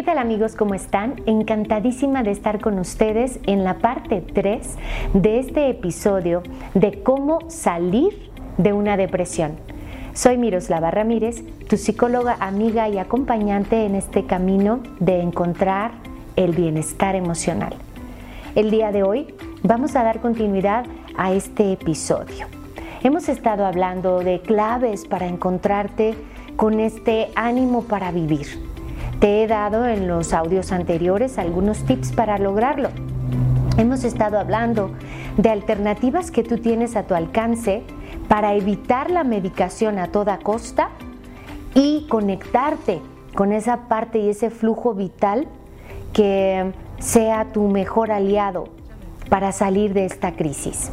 ¿Qué tal amigos? ¿Cómo están? Encantadísima de estar con ustedes en la parte 3 de este episodio de cómo salir de una depresión. Soy Miroslava Ramírez, tu psicóloga, amiga y acompañante en este camino de encontrar el bienestar emocional. El día de hoy vamos a dar continuidad a este episodio. Hemos estado hablando de claves para encontrarte con este ánimo para vivir te he dado en los audios anteriores algunos tips para lograrlo. Hemos estado hablando de alternativas que tú tienes a tu alcance para evitar la medicación a toda costa y conectarte con esa parte y ese flujo vital que sea tu mejor aliado para salir de esta crisis.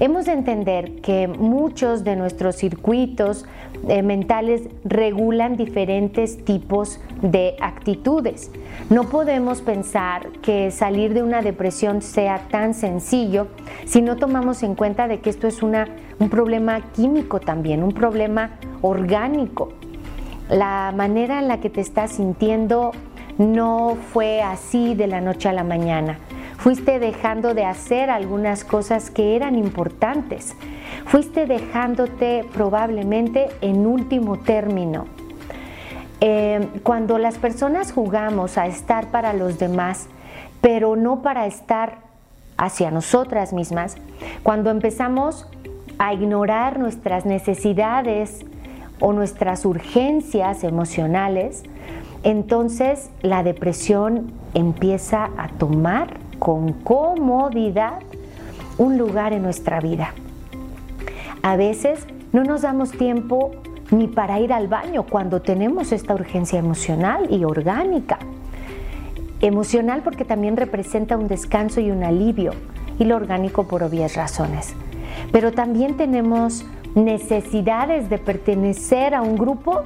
Hemos de entender que muchos de nuestros circuitos eh, mentales regulan diferentes tipos de actitudes. No podemos pensar que salir de una depresión sea tan sencillo si no tomamos en cuenta de que esto es una, un problema químico también, un problema orgánico. La manera en la que te estás sintiendo no fue así de la noche a la mañana. Fuiste dejando de hacer algunas cosas que eran importantes. Fuiste dejándote probablemente en último término. Eh, cuando las personas jugamos a estar para los demás, pero no para estar hacia nosotras mismas, cuando empezamos a ignorar nuestras necesidades o nuestras urgencias emocionales, entonces la depresión empieza a tomar con comodidad un lugar en nuestra vida. A veces no nos damos tiempo ni para ir al baño cuando tenemos esta urgencia emocional y orgánica. Emocional porque también representa un descanso y un alivio y lo orgánico por obvias razones. Pero también tenemos necesidades de pertenecer a un grupo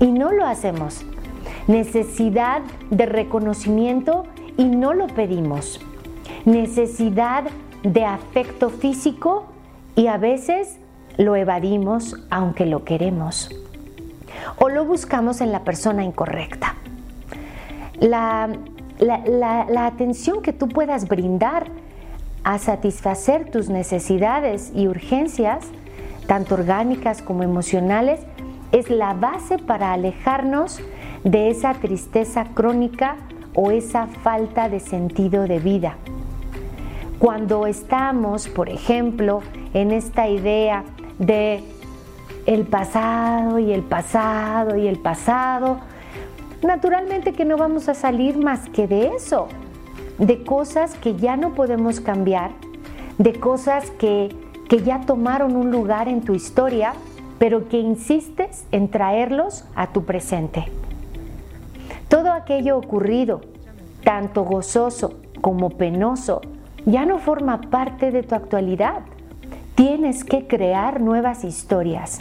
y no lo hacemos. Necesidad de reconocimiento y no lo pedimos. Necesidad de afecto físico y a veces lo evadimos aunque lo queremos. O lo buscamos en la persona incorrecta. La, la, atención que tú puedas brindar a satisfacer tus necesidades y urgencias, tanto orgánicas como emocionales, es la base para alejarnos de esa tristeza crónica o esa falta de sentido de vida. Cuando estamos, por ejemplo, en esta idea de el pasado y el pasado y el pasado, naturalmente que no vamos a salir más que de eso, de cosas que ya no podemos cambiar, de cosas que, que ya tomaron un lugar en tu historia, pero que insistes en traerlos a tu presente. Todo aquello ocurrido, tanto gozoso como penoso, ya no forma parte de tu actualidad. Tienes que crear nuevas historias.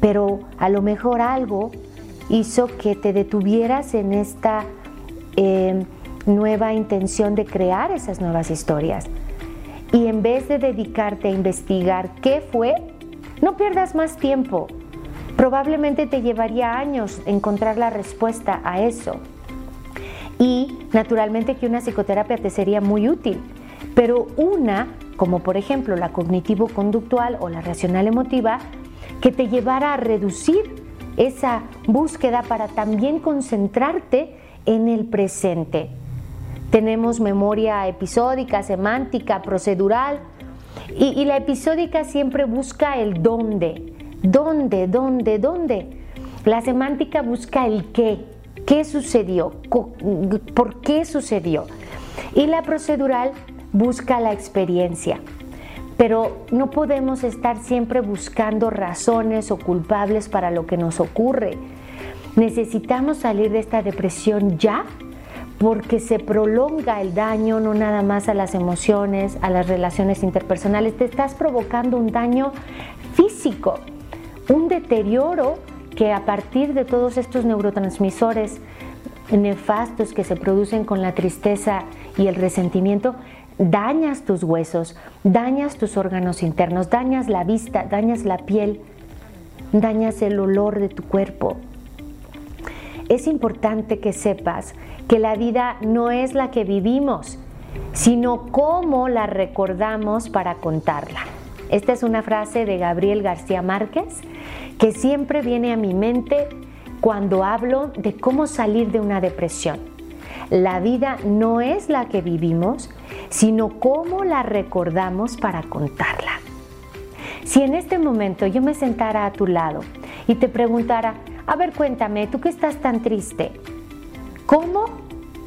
Pero a lo mejor algo hizo que te detuvieras en esta eh, nueva intención de crear esas nuevas historias. Y en vez de dedicarte a investigar qué fue, no pierdas más tiempo. Probablemente te llevaría años encontrar la respuesta a eso. Y naturalmente que una psicoterapia te sería muy útil, pero una, como por ejemplo la cognitivo-conductual o la racional emotiva, que te llevara a reducir esa búsqueda para también concentrarte en el presente. Tenemos memoria episódica, semántica, procedural, y, y la episódica siempre busca el dónde, ¿Dónde? ¿Dónde? ¿Dónde? La semántica busca el qué. ¿Qué sucedió? ¿Por qué sucedió? Y la procedural busca la experiencia. Pero no podemos estar siempre buscando razones o culpables para lo que nos ocurre. Necesitamos salir de esta depresión ya porque se prolonga el daño no nada más a las emociones, a las relaciones interpersonales, te estás provocando un daño físico, un deterioro que a partir de todos estos neurotransmisores nefastos que se producen con la tristeza y el resentimiento, dañas tus huesos, dañas tus órganos internos, dañas la vista, dañas la piel, dañas el olor de tu cuerpo. Es importante que sepas que la vida no es la que vivimos, sino cómo la recordamos para contarla. Esta es una frase de Gabriel García Márquez que siempre viene a mi mente cuando hablo de cómo salir de una depresión. La vida no es la que vivimos, sino cómo la recordamos para contarla. Si en este momento yo me sentara a tu lado y te preguntara, a ver cuéntame, tú que estás tan triste, ¿cómo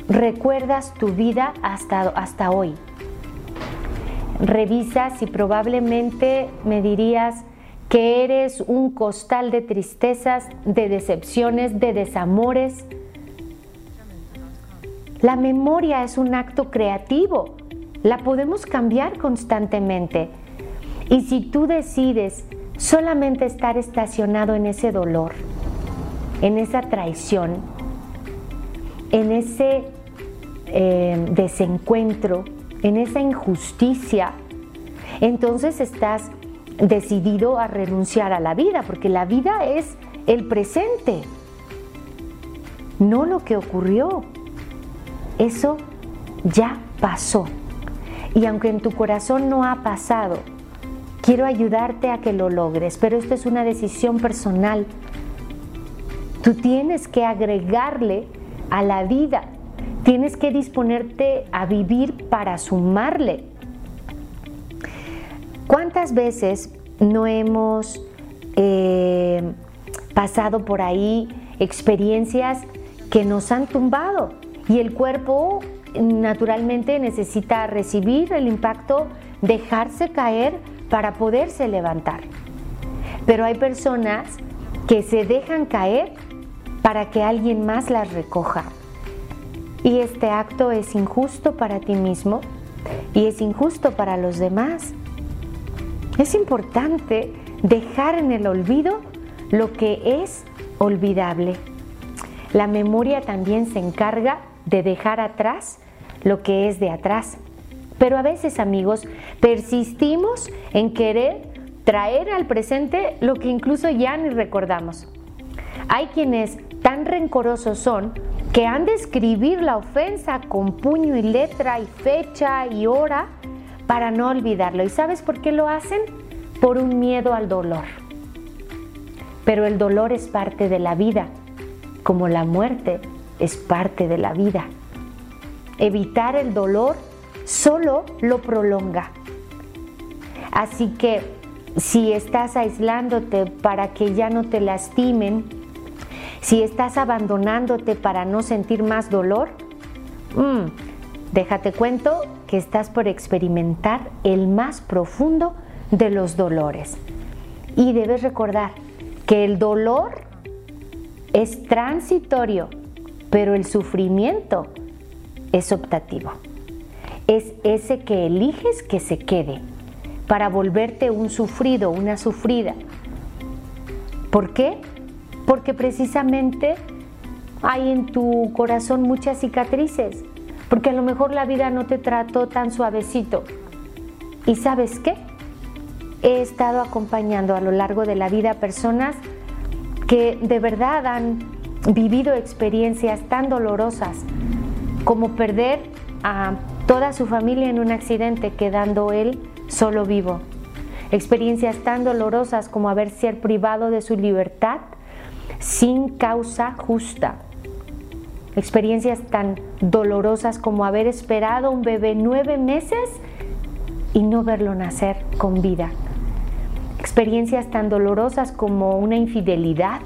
recuerdas tu vida hasta, hasta hoy? Revisas y probablemente me dirías que eres un costal de tristezas, de decepciones, de desamores. La memoria es un acto creativo, la podemos cambiar constantemente. Y si tú decides solamente estar estacionado en ese dolor, en esa traición, en ese eh, desencuentro, en esa injusticia, entonces estás decidido a renunciar a la vida, porque la vida es el presente, no lo que ocurrió. Eso ya pasó. Y aunque en tu corazón no ha pasado, quiero ayudarte a que lo logres, pero esto es una decisión personal. Tú tienes que agregarle a la vida, tienes que disponerte a vivir para sumarle. ¿Cuántas veces no hemos eh, pasado por ahí experiencias que nos han tumbado y el cuerpo naturalmente necesita recibir el impacto, dejarse caer para poderse levantar. Pero hay personas que se dejan caer para que alguien más las recoja. Y este acto es injusto para ti mismo y es injusto para los demás. Es importante dejar en el olvido lo que es olvidable. La memoria también se encarga de dejar atrás lo que es de atrás. Pero a veces, amigos, persistimos en querer traer al presente lo que incluso ya ni recordamos. Hay quienes tan rencorosos son que han de escribir la ofensa con puño y letra y fecha y hora para no olvidarlo. ¿Y sabes por qué lo hacen? Por un miedo al dolor. Pero el dolor es parte de la vida, como la muerte es parte de la vida. Evitar el dolor solo lo prolonga. Así que si estás aislándote para que ya no te lastimen, si estás abandonándote para no sentir más dolor, mmm, déjate cuento que estás por experimentar el más profundo de los dolores. Y debes recordar que el dolor es transitorio, pero el sufrimiento es optativo. Es ese que eliges que se quede para volverte un sufrido, una sufrida. ¿Por qué? Porque precisamente hay en tu corazón muchas cicatrices, porque a lo mejor la vida no te trató tan suavecito. ¿Y sabes qué? He estado acompañando a lo largo de la vida personas que de verdad han vivido experiencias tan dolorosas como perder a toda su familia en un accidente quedando él solo vivo. Experiencias tan dolorosas como haber sido privado de su libertad sin causa justa. Experiencias tan dolorosas como haber esperado un bebé nueve meses y no verlo nacer con vida. Experiencias tan dolorosas como una infidelidad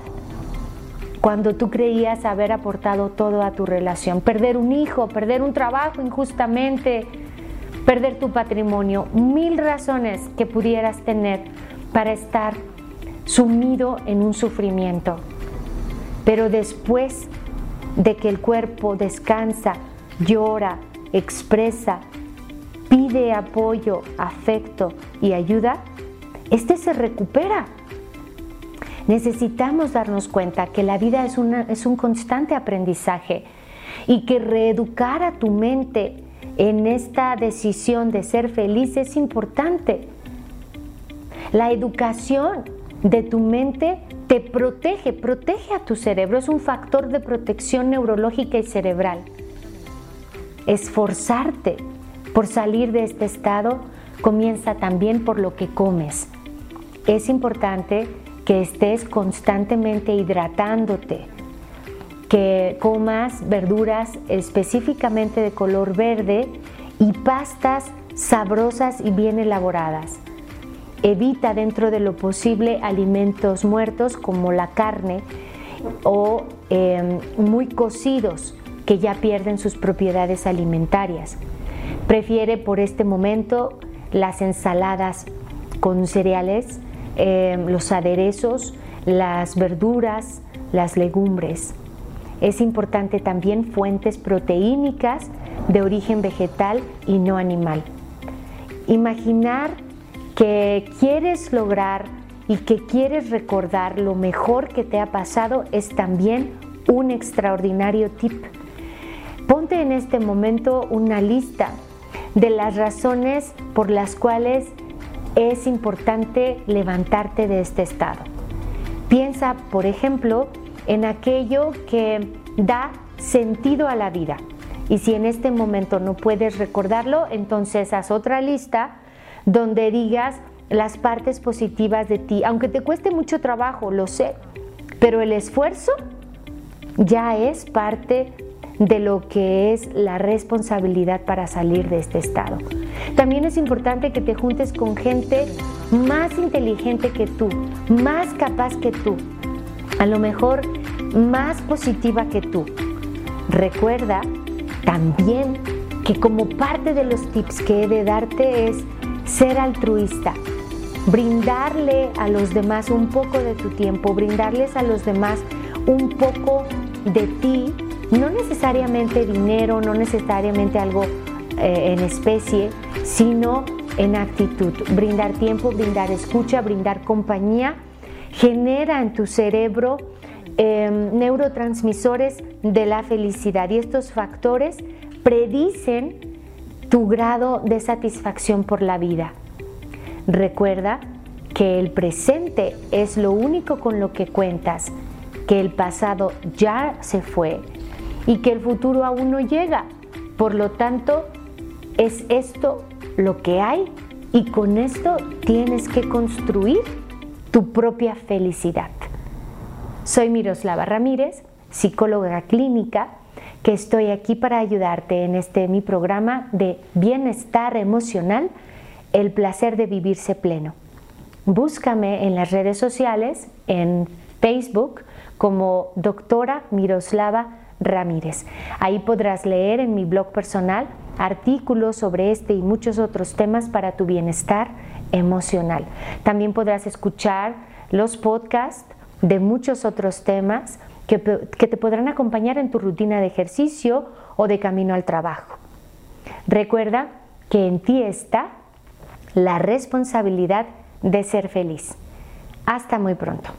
cuando tú creías haber aportado todo a tu relación. Perder un hijo, perder un trabajo injustamente, perder tu patrimonio. Mil razones que pudieras tener para estar sumido en un sufrimiento. Pero después de que el cuerpo descansa llora, expresa, pide apoyo, afecto y ayuda, este se recupera. Necesitamos darnos cuenta que la vida es, es un constante aprendizaje y que reeducar a tu mente en esta decisión de ser feliz es importante. La educación de tu mente te protege, protege a tu cerebro, es un factor de protección neurológica y cerebral. Esforzarte por salir de este estado comienza también por lo que comes. Es importante que estés constantemente hidratándote, que comas verduras específicamente de color verde y pastas sabrosas y bien elaboradas. Evita dentro de lo posible alimentos muertos como la carne o em, muy cocidos que ya pierden sus propiedades alimentarias. Prefiere por este momento las ensaladas con cereales, em, los aderezos, las verduras, las legumbres. Es importante también fuentes proteínicas de origen vegetal y no animal. Imaginar que quieres lograr y que quieres recordar lo mejor que te ha pasado es también un extraordinario tip. Ponte en este momento una lista de las razones por las cuales es importante levantarte de este estado. Piensa, por ejemplo, en aquello que da sentido a la vida. Y si en este momento no puedes recordarlo, entonces haz otra lista donde digas las partes positivas de ti, aunque te cueste mucho trabajo, lo sé, pero el esfuerzo ya es parte de lo que es la responsabilidad para salir de este estado. También es importante que te juntes con gente más inteligente que tú, más capaz que tú, a lo mejor más positiva que tú. Recuerda también que como parte de los tips que he de darte es ser altruista, brindarle a los demás un poco de tu tiempo, brindarles a los demás un poco de ti, no necesariamente dinero, no necesariamente algo eh, en especie, sino en actitud. Brindar tiempo, brindar escucha, brindar compañía, genera en tu cerebro em, neurotransmisores de la felicidad y estos factores predicen tu grado de satisfacción por la vida. Recuerda que el presente es lo único con lo que cuentas, que el pasado ya se fue y que el futuro aún no llega. Por lo tanto, es esto lo que hay y con esto tienes que construir tu propia felicidad. Soy Miroslava Ramírez, psicóloga clínica que estoy aquí para ayudarte en este mi programa de bienestar emocional, el placer de vivirse pleno. Búscame en las redes sociales, en Facebook, como doctora Miroslava Ramírez. Ahí podrás leer en mi blog personal artículos sobre este y muchos otros temas para tu bienestar emocional. También podrás escuchar los podcasts de muchos otros temas que, te podrán acompañar en tu rutina de ejercicio o de camino al trabajo. Recuerda que en ti está la responsabilidad de ser feliz. Hasta muy pronto.